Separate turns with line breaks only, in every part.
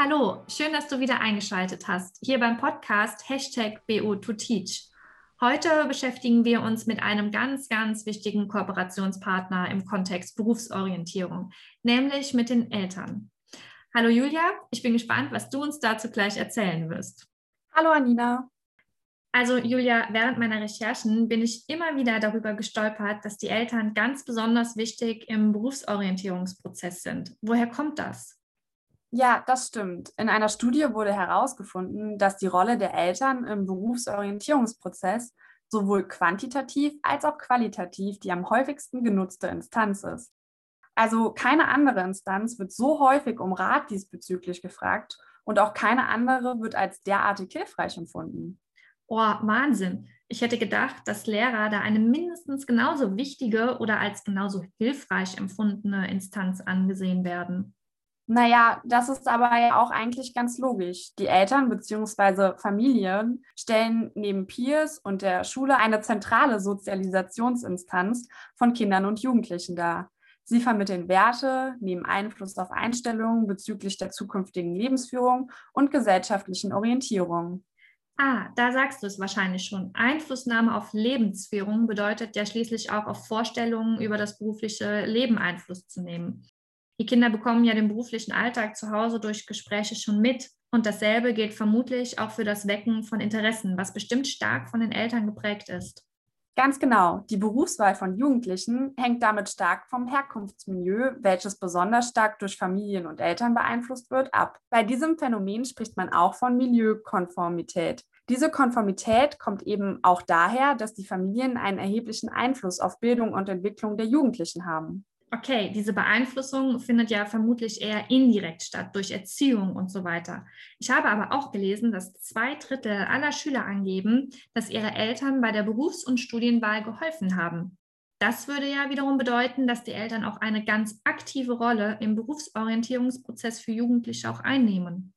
Hallo, schön, dass du wieder eingeschaltet hast, hier beim Podcast Hashtag BO2Teach. Heute beschäftigen wir uns mit einem ganz, ganz wichtigen Kooperationspartner im Kontext Berufsorientierung, nämlich mit den Eltern. Hallo Julia, ich bin gespannt, was du uns dazu gleich erzählen wirst.
Hallo Anina.
Also Julia, während meiner Recherchen bin ich immer wieder darüber gestolpert, dass die Eltern ganz besonders wichtig im Berufsorientierungsprozess sind. Woher kommt das?
Ja, das stimmt. In einer Studie wurde herausgefunden, dass die Rolle der Eltern im Berufsorientierungsprozess sowohl quantitativ als auch qualitativ die am häufigsten genutzte Instanz ist. Also keine andere Instanz wird so häufig um Rat diesbezüglich gefragt und auch keine andere wird als derartig hilfreich empfunden.
Oh, Wahnsinn. Ich hätte gedacht, dass Lehrer da eine mindestens genauso wichtige oder als genauso hilfreich empfundene Instanz angesehen werden.
Naja, das ist aber ja auch eigentlich ganz logisch. Die Eltern bzw. Familien stellen neben Peers und der Schule eine zentrale Sozialisationsinstanz von Kindern und Jugendlichen dar. Sie vermitteln Werte, nehmen Einfluss auf Einstellungen bezüglich der zukünftigen Lebensführung und gesellschaftlichen Orientierung.
Ah, da sagst du es wahrscheinlich schon. Einflussnahme auf Lebensführung bedeutet ja schließlich auch auf Vorstellungen über das berufliche Leben Einfluss zu nehmen. Die Kinder bekommen ja den beruflichen Alltag zu Hause durch Gespräche schon mit. Und dasselbe gilt vermutlich auch für das Wecken von Interessen, was bestimmt stark von den Eltern geprägt ist.
Ganz genau. Die Berufswahl von Jugendlichen hängt damit stark vom Herkunftsmilieu, welches besonders stark durch Familien und Eltern beeinflusst wird, ab. Bei diesem Phänomen spricht man auch von Milieukonformität. Diese Konformität kommt eben auch daher, dass die Familien einen erheblichen Einfluss auf Bildung und Entwicklung der Jugendlichen haben
okay, diese Beeinflussung findet ja vermutlich eher indirekt statt, durch Erziehung und so weiter. Ich habe aber auch gelesen, dass zwei Drittel aller Schüler angeben, dass ihre Eltern bei der Berufs- und Studienwahl geholfen haben. Das würde ja wiederum bedeuten, dass die Eltern auch eine ganz aktive Rolle im Berufsorientierungsprozess für Jugendliche auch einnehmen.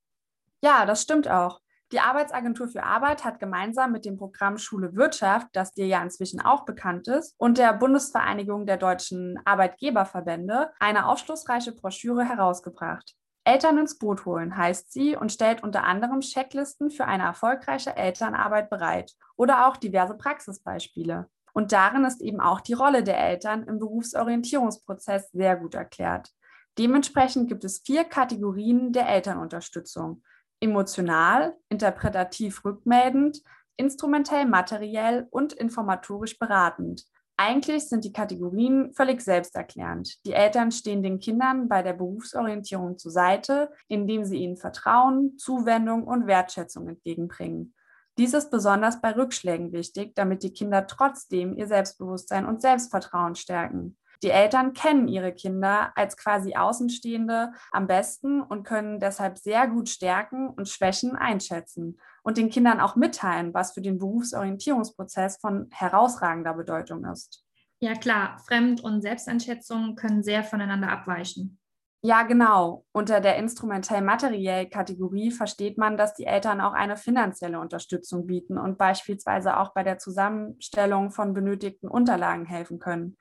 Ja, das stimmt auch. Die Arbeitsagentur für Arbeit hat gemeinsam mit dem Programm Schule Wirtschaft, das dir ja inzwischen auch bekannt ist, und der Bundesvereinigung der deutschen Arbeitgeberverbände eine aufschlussreiche Broschüre herausgebracht. Eltern ins Boot holen heißt sie und stellt unter anderem Checklisten für eine erfolgreiche Elternarbeit bereit oder auch diverse Praxisbeispiele. Und darin ist eben auch die Rolle der Eltern im Berufsorientierungsprozess sehr gut erklärt. Dementsprechend gibt es vier Kategorien der Elternunterstützung emotional, interpretativ rückmeldend, instrumentell materiell und informatorisch beratend. Eigentlich sind die Kategorien völlig selbsterklärend. Die Eltern stehen den Kindern bei der Berufsorientierung zur Seite, indem sie ihnen Vertrauen, Zuwendung und Wertschätzung entgegenbringen. Dies ist besonders bei Rückschlägen wichtig, damit die Kinder trotzdem ihr Selbstbewusstsein und Selbstvertrauen stärken. Die Eltern kennen ihre Kinder als quasi Außenstehende am besten und können deshalb sehr gut Stärken und Schwächen einschätzen und den Kindern auch mitteilen, was für den Berufsorientierungsprozess von herausragender Bedeutung ist.
Ja klar, Fremd- und Selbsteinschätzung können sehr voneinander abweichen.
Ja, genau. Unter der instrumentell-materiell Kategorie versteht man, dass die Eltern auch eine finanzielle Unterstützung bieten und beispielsweise auch bei der Zusammenstellung von benötigten Unterlagen helfen können.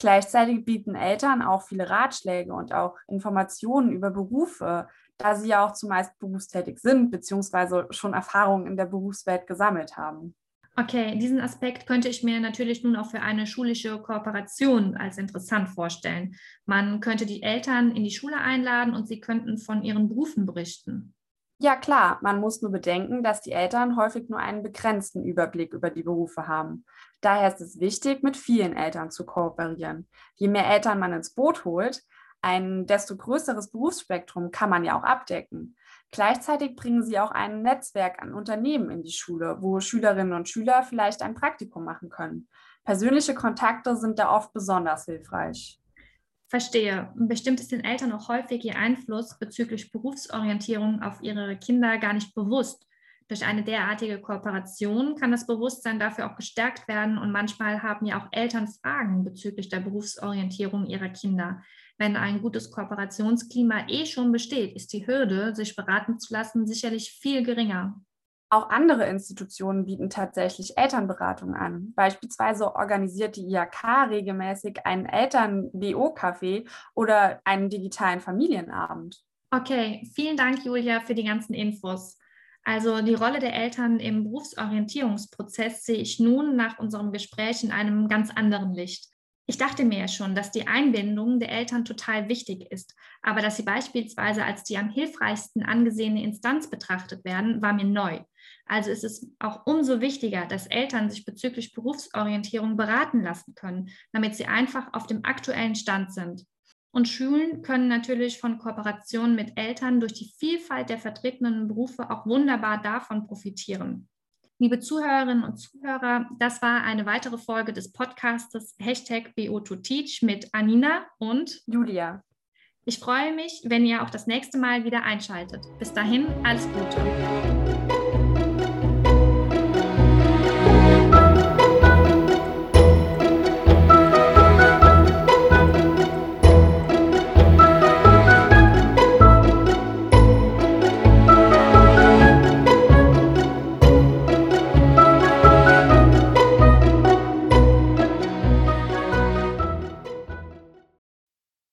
Gleichzeitig bieten Eltern auch viele Ratschläge und auch Informationen über Berufe, da sie ja auch zumeist berufstätig sind bzw. schon Erfahrungen in der Berufswelt gesammelt haben.
Okay, diesen Aspekt könnte ich mir natürlich nun auch für eine schulische Kooperation als interessant vorstellen. Man könnte die Eltern in die Schule einladen und sie könnten von ihren Berufen berichten.
Ja, klar, man muss nur bedenken, dass die Eltern häufig nur einen begrenzten Überblick über die Berufe haben. Daher ist es wichtig, mit vielen Eltern zu kooperieren. Je mehr Eltern man ins Boot holt, ein desto größeres Berufsspektrum kann man ja auch abdecken. Gleichzeitig bringen sie auch ein Netzwerk an Unternehmen in die Schule, wo Schülerinnen und Schüler vielleicht ein Praktikum machen können. Persönliche Kontakte sind da oft besonders hilfreich.
Verstehe. Bestimmt ist den Eltern auch häufig ihr Einfluss bezüglich Berufsorientierung auf ihre Kinder gar nicht bewusst. Durch eine derartige Kooperation kann das Bewusstsein dafür auch gestärkt werden und manchmal haben ja auch Eltern Fragen bezüglich der Berufsorientierung ihrer Kinder. Wenn ein gutes Kooperationsklima eh schon besteht, ist die Hürde, sich beraten zu lassen, sicherlich viel geringer.
Auch andere Institutionen bieten tatsächlich Elternberatung an. Beispielsweise organisiert die IHK regelmäßig einen Eltern-BO-Café oder einen digitalen Familienabend.
Okay, vielen Dank, Julia, für die ganzen Infos. Also die Rolle der Eltern im Berufsorientierungsprozess sehe ich nun nach unserem Gespräch in einem ganz anderen Licht. Ich dachte mir ja schon, dass die Einbindung der Eltern total wichtig ist, aber dass sie beispielsweise als die am hilfreichsten angesehene Instanz betrachtet werden, war mir neu. Also ist es auch umso wichtiger, dass Eltern sich bezüglich Berufsorientierung beraten lassen können, damit sie einfach auf dem aktuellen Stand sind. Und Schulen können natürlich von Kooperationen mit Eltern durch die Vielfalt der vertretenen Berufe auch wunderbar davon profitieren. Liebe Zuhörerinnen und Zuhörer, das war eine weitere Folge des Podcastes Hashtag BO2Teach mit Anina und
Julia.
Ich freue mich, wenn ihr auch das nächste Mal wieder einschaltet. Bis dahin, alles Gute.